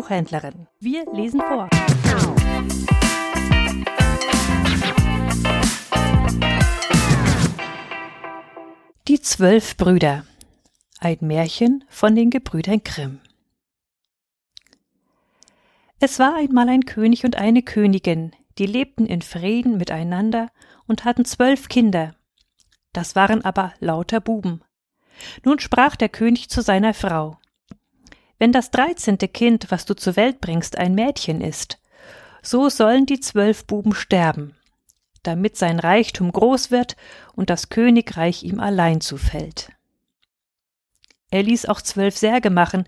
Buchhändlerin. Wir lesen vor. Die zwölf Brüder. Ein Märchen von den Gebrüdern Grimm. Es war einmal ein König und eine Königin, die lebten in Frieden miteinander und hatten zwölf Kinder. Das waren aber lauter Buben. Nun sprach der König zu seiner Frau Wenn das dreizehnte Kind, was du zur Welt bringst, ein Mädchen ist, so sollen die zwölf Buben sterben, damit sein Reichtum groß wird und das Königreich ihm allein zufällt. Er ließ auch zwölf Särge machen,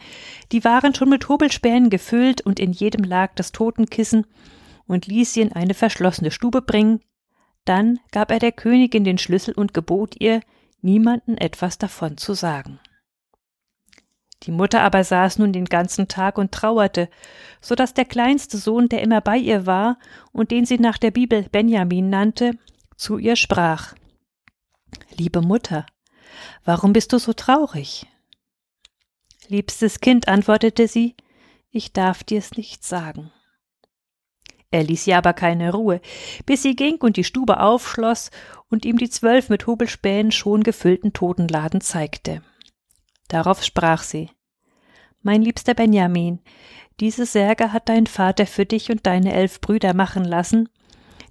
die waren schon mit Hobelspänen gefüllt und in jedem lag das Totenkissen und ließ sie in eine verschlossene Stube bringen. Dann gab er der Königin den Schlüssel und gebot ihr, niemanden etwas davon zu sagen. Die Mutter aber saß nun den ganzen Tag und trauerte, so dass der kleinste Sohn, der immer bei ihr war und den sie nach der Bibel Benjamin nannte, zu ihr sprach Liebe Mutter, warum bist du so traurig? Liebstes Kind, antwortete sie, ich darf dir's nicht sagen. Er ließ ihr aber keine Ruhe, bis sie ging und die Stube aufschloss und ihm die zwölf mit Hobelspänen schon gefüllten Totenladen zeigte. Darauf sprach sie Mein liebster Benjamin, diese Särge hat dein Vater für dich und deine elf Brüder machen lassen,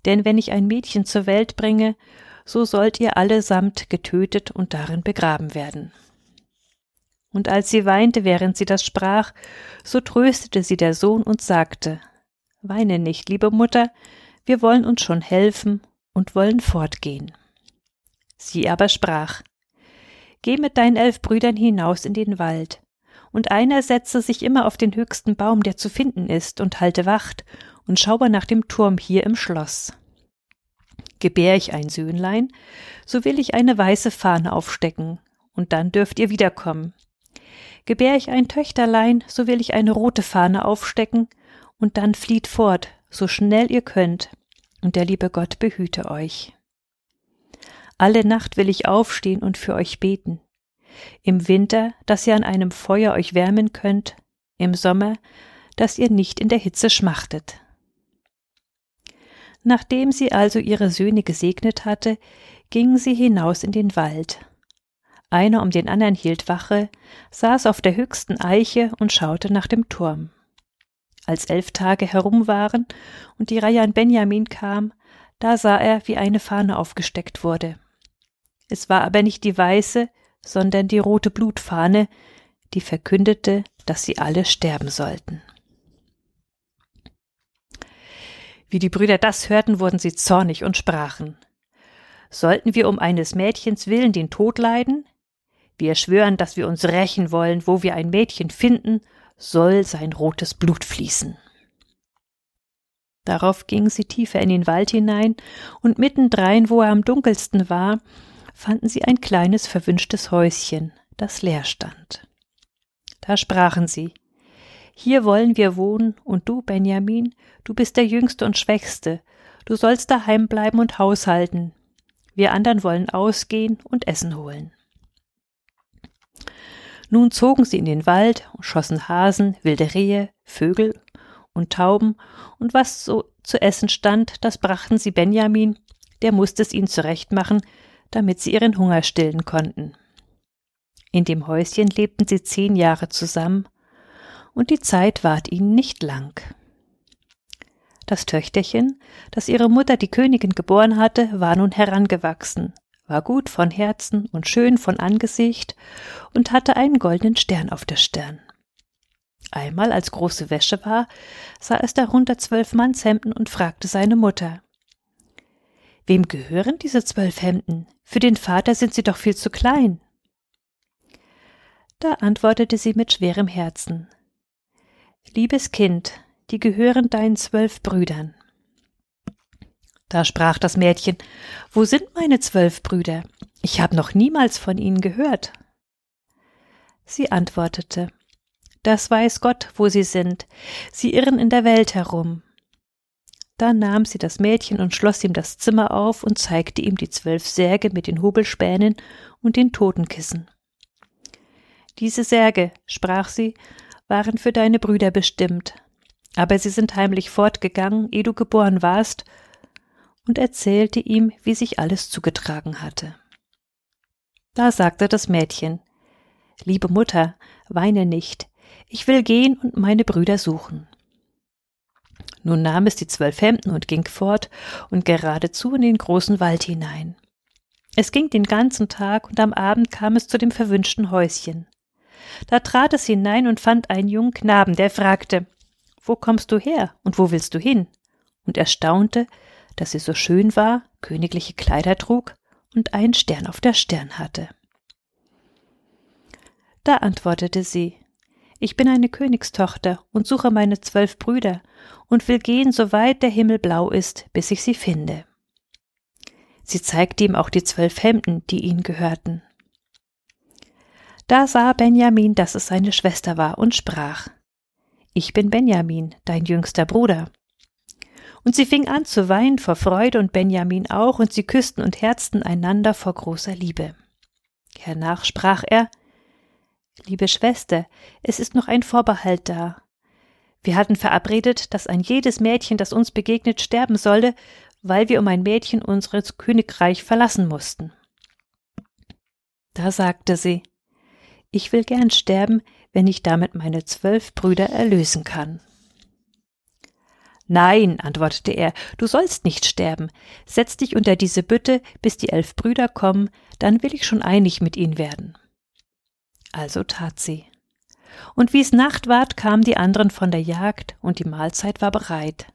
denn wenn ich ein Mädchen zur Welt bringe, so sollt ihr allesamt getötet und darin begraben werden. Und als sie weinte, während sie das sprach, so tröstete sie der Sohn und sagte Weine nicht, liebe Mutter, wir wollen uns schon helfen und wollen fortgehen. Sie aber sprach Geh mit deinen elf Brüdern hinaus in den Wald, und einer setze sich immer auf den höchsten Baum, der zu finden ist, und halte Wacht und schaue nach dem Turm hier im Schloss. Gebär ich ein Söhnlein, so will ich eine weiße Fahne aufstecken, und dann dürft ihr wiederkommen. Gebär ich ein Töchterlein, so will ich eine rote Fahne aufstecken, und dann flieht fort, so schnell ihr könnt, und der liebe Gott behüte euch. Alle Nacht will ich aufstehen und für euch beten. Im Winter, dass ihr an einem Feuer euch wärmen könnt, im Sommer, dass ihr nicht in der Hitze schmachtet. Nachdem sie also ihre Söhne gesegnet hatte, gingen sie hinaus in den Wald, einer um den anderen hielt Wache, saß auf der höchsten Eiche und schaute nach dem Turm. Als elf Tage herum waren und die Reihe an Benjamin kam, da sah er, wie eine Fahne aufgesteckt wurde. Es war aber nicht die weiße, sondern die rote Blutfahne, die verkündete, dass sie alle sterben sollten. Wie die Brüder das hörten, wurden sie zornig und sprachen Sollten wir um eines Mädchens willen den Tod leiden? Wir schwören, dass wir uns rächen wollen, wo wir ein Mädchen finden, soll sein rotes Blut fließen. Darauf gingen sie tiefer in den Wald hinein, und mittendrein, wo er am dunkelsten war, fanden sie ein kleines verwünschtes Häuschen, das leer stand. Da sprachen sie Hier wollen wir wohnen, und du, Benjamin, du bist der jüngste und schwächste, du sollst daheim bleiben und haushalten. Wir andern wollen ausgehen und Essen holen. Nun zogen sie in den Wald und schossen Hasen, wilde Rehe, Vögel und Tauben, und was so zu essen stand, das brachten sie Benjamin, der musste es ihnen zurechtmachen, damit sie ihren Hunger stillen konnten. In dem Häuschen lebten sie zehn Jahre zusammen, und die Zeit ward ihnen nicht lang. Das Töchterchen, das ihre Mutter die Königin geboren hatte, war nun herangewachsen, war gut von Herzen und schön von Angesicht und hatte einen goldenen Stern auf der Stirn. Einmal, als große Wäsche war, sah es darunter zwölf Mannshemden und fragte seine Mutter Wem gehören diese zwölf Hemden? Für den Vater sind sie doch viel zu klein. Da antwortete sie mit schwerem Herzen Liebes Kind, die gehören deinen zwölf Brüdern. Da sprach das Mädchen Wo sind meine zwölf Brüder? Ich habe noch niemals von ihnen gehört. Sie antwortete Das weiß Gott, wo sie sind, sie irren in der Welt herum. Da nahm sie das Mädchen und schloss ihm das Zimmer auf und zeigte ihm die zwölf Särge mit den Hobelspänen und den Totenkissen. Diese Särge, sprach sie, waren für deine Brüder bestimmt, aber sie sind heimlich fortgegangen, ehe du geboren warst, und erzählte ihm, wie sich alles zugetragen hatte. Da sagte das Mädchen Liebe Mutter, weine nicht, ich will gehen und meine Brüder suchen. Nun nahm es die zwölf Hemden und ging fort und geradezu in den großen Wald hinein. Es ging den ganzen Tag und am Abend kam es zu dem verwünschten Häuschen. Da trat es hinein und fand einen jungen Knaben, der fragte Wo kommst du her und wo willst du hin? und erstaunte, dass sie so schön war, königliche Kleider trug und einen Stern auf der Stirn hatte. Da antwortete sie Ich bin eine Königstochter und suche meine zwölf Brüder und will gehen, so weit der Himmel blau ist, bis ich sie finde. Sie zeigte ihm auch die zwölf Hemden, die ihnen gehörten. Da sah Benjamin, dass es seine Schwester war, und sprach Ich bin Benjamin, dein jüngster Bruder. Und sie fing an zu weinen vor Freude und Benjamin auch, und sie küssten und herzten einander vor großer Liebe. Hernach sprach er Liebe Schwester, es ist noch ein Vorbehalt da. Wir hatten verabredet, dass ein jedes Mädchen, das uns begegnet, sterben solle, weil wir um ein Mädchen unseres Königreich verlassen mussten. Da sagte sie Ich will gern sterben, wenn ich damit meine zwölf Brüder erlösen kann. Nein, antwortete er, du sollst nicht sterben. Setz dich unter diese Bütte, bis die elf Brüder kommen, dann will ich schon einig mit ihnen werden. Also tat sie. Und wie es Nacht ward, kamen die anderen von der Jagd, und die Mahlzeit war bereit.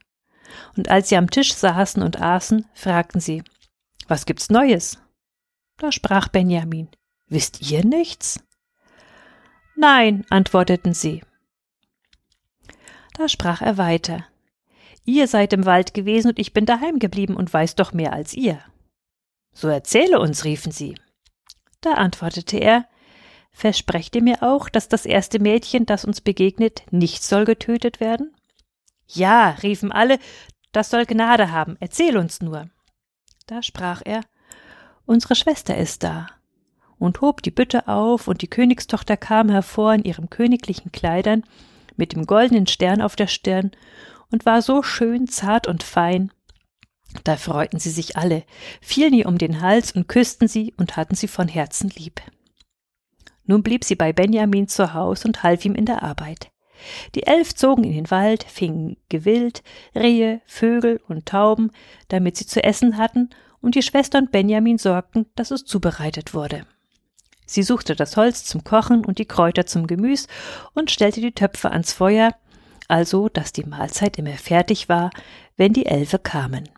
Und als sie am Tisch saßen und aßen, fragten sie Was gibt's Neues? Da sprach Benjamin Wisst ihr nichts? Nein, antworteten sie. Da sprach er weiter Ihr seid im Wald gewesen und ich bin daheim geblieben und weiß doch mehr als ihr. So erzähle uns, riefen sie. Da antwortete er Versprecht ihr mir auch, dass das erste Mädchen, das uns begegnet, nicht soll getötet werden? Ja, riefen alle, das soll Gnade haben, erzähl uns nur. Da sprach er, Unsere Schwester ist da, und hob die Bütte auf, und die Königstochter kam hervor in ihren königlichen Kleidern, mit dem goldenen Stern auf der Stirn, und war so schön, zart und fein. Da freuten sie sich alle, fielen ihr um den Hals und küssten sie und hatten sie von Herzen lieb. Nun blieb sie bei Benjamin zu Haus und half ihm in der Arbeit. Die Elf zogen in den Wald, fingen Gewild, Rehe, Vögel und Tauben, damit sie zu essen hatten, und die Schwester und Benjamin sorgten, dass es zubereitet wurde. Sie suchte das Holz zum Kochen und die Kräuter zum Gemüs und stellte die Töpfe ans Feuer, also dass die Mahlzeit immer fertig war, wenn die Elfe kamen.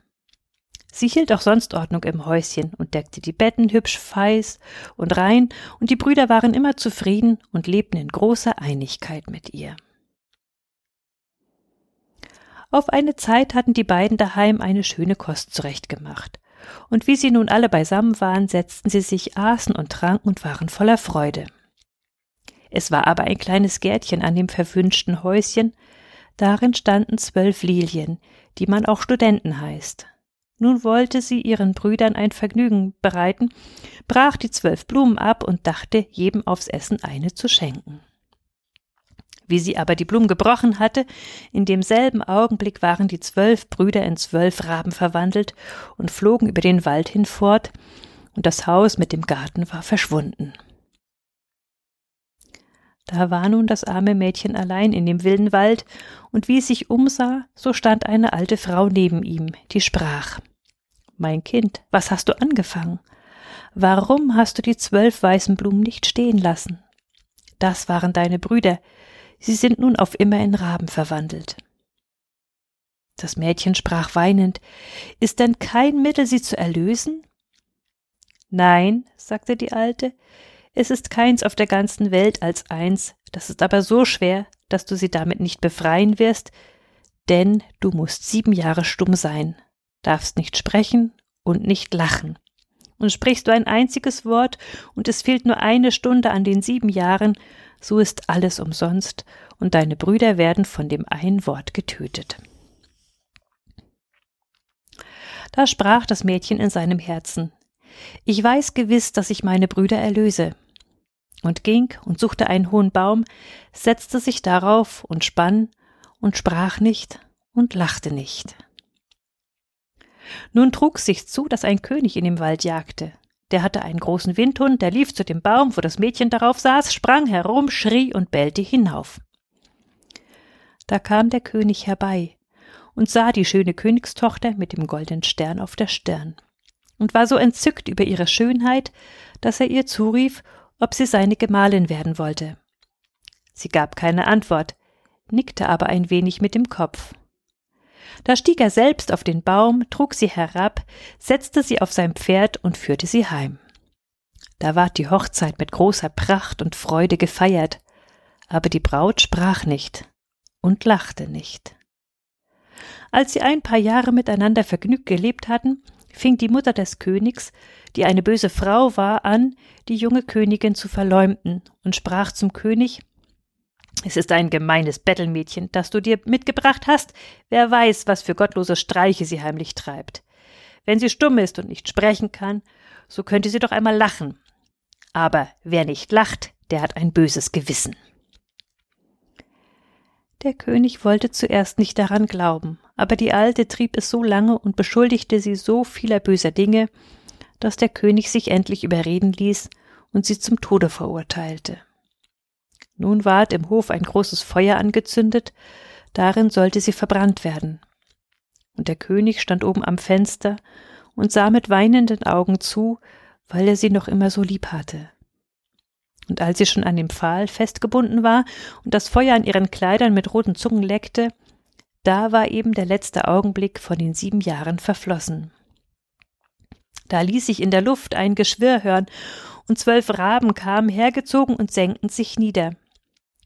Sie hielt auch sonst Ordnung im Häuschen und deckte die Betten hübsch feiß und rein, und die Brüder waren immer zufrieden und lebten in großer Einigkeit mit ihr. Auf eine Zeit hatten die beiden daheim eine schöne Kost zurechtgemacht, und wie sie nun alle beisammen waren, setzten sie sich, aßen und tranken und waren voller Freude. Es war aber ein kleines Gärtchen an dem verwünschten Häuschen, darin standen zwölf Lilien, die man auch Studenten heißt. Nun wollte sie ihren Brüdern ein Vergnügen bereiten, brach die zwölf Blumen ab und dachte, jedem aufs Essen eine zu schenken. Wie sie aber die Blumen gebrochen hatte, in demselben Augenblick waren die zwölf Brüder in zwölf Raben verwandelt und flogen über den Wald hinfort, und das Haus mit dem Garten war verschwunden. Da war nun das arme Mädchen allein in dem wilden Wald, und wie es sich umsah, so stand eine alte Frau neben ihm, die sprach Mein Kind, was hast du angefangen? Warum hast du die zwölf weißen Blumen nicht stehen lassen? Das waren deine Brüder, sie sind nun auf immer in Raben verwandelt. Das Mädchen sprach weinend Ist denn kein Mittel, sie zu erlösen? Nein, sagte die Alte, es ist keins auf der ganzen Welt als eins, das ist aber so schwer, dass du sie damit nicht befreien wirst, denn du musst sieben Jahre stumm sein, darfst nicht sprechen und nicht lachen. Und sprichst du ein einziges Wort und es fehlt nur eine Stunde an den sieben Jahren, so ist alles umsonst und deine Brüder werden von dem einen Wort getötet. Da sprach das Mädchen in seinem Herzen Ich weiß gewiss, dass ich meine Brüder erlöse. und ging und suchte einen hohen Baum, setzte sich darauf und spann und sprach nicht und lachte nicht. Nun trug sich zu, dass ein König in dem Wald jagte. Der hatte einen großen Windhund, der lief zu dem Baum, wo das Mädchen darauf saß, sprang herum, schrie und bellte hinauf. Da kam der König herbei und sah die schöne Königstochter mit dem goldenen Stern auf der Stirn und war so entzückt über ihre Schönheit, dass er ihr zurief, ob sie seine Gemahlin werden wollte. Sie gab keine Antwort, nickte aber ein wenig mit dem Kopf. Da stieg er selbst auf den Baum, trug sie herab, setzte sie auf sein Pferd und führte sie heim. Da ward die Hochzeit mit großer Pracht und Freude gefeiert, aber die Braut sprach nicht und lachte nicht. Als sie ein paar Jahre miteinander vergnügt gelebt hatten, fing die Mutter des Königs, die eine böse Frau war, an, die junge Königin zu verleumden und sprach zum König Es ist ein gemeines Bettelmädchen, das du dir mitgebracht hast. Wer weiß, was für gottlose Streiche sie heimlich treibt. Wenn sie stumm ist und nicht sprechen kann, so könnte sie doch einmal lachen. Aber wer nicht lacht, der hat ein böses Gewissen. Der König wollte zuerst nicht daran glauben, aber die Alte trieb es so lange und beschuldigte sie so vieler böser Dinge, dass der König sich endlich überreden ließ und sie zum Tode verurteilte. Nun ward im Hof ein großes Feuer angezündet, darin sollte sie verbrannt werden. Und der König stand oben am Fenster und sah mit weinenden Augen zu, weil er sie noch immer so lieb hatte. Und als sie schon an dem Pfahl festgebunden war und das Feuer an ihren Kleidern mit roten Zungen leckte, da war eben der letzte Augenblick von den sieben Jahren verflossen. Da ließ sich in der Luft ein Geschwirr hören, und zwölf Raben kamen hergezogen und senkten sich nieder.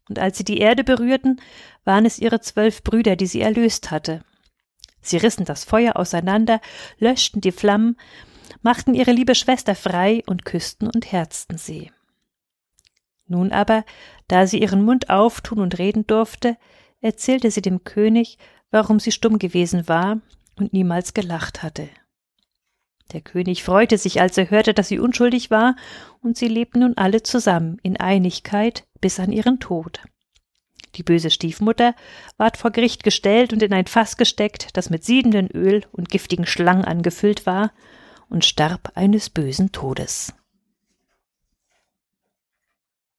Und als sie die Erde berührten, waren es ihre zwölf Brüder, die sie erlöst hatte. Sie rissen das Feuer auseinander, löschten die Flammen, machten ihre liebe Schwester frei und küssten und herzten sie. Nun aber, da sie ihren Mund auftun und reden durfte, erzählte sie dem König, warum sie stumm gewesen war und niemals gelacht hatte. Der König freute sich, als er hörte, dass sie unschuldig war, und sie lebten nun alle zusammen in Einigkeit bis an ihren Tod. Die böse Stiefmutter ward vor Gericht gestellt und in ein Fass gesteckt, das mit siedendem Öl und giftigen Schlangen angefüllt war, und starb eines bösen Todes.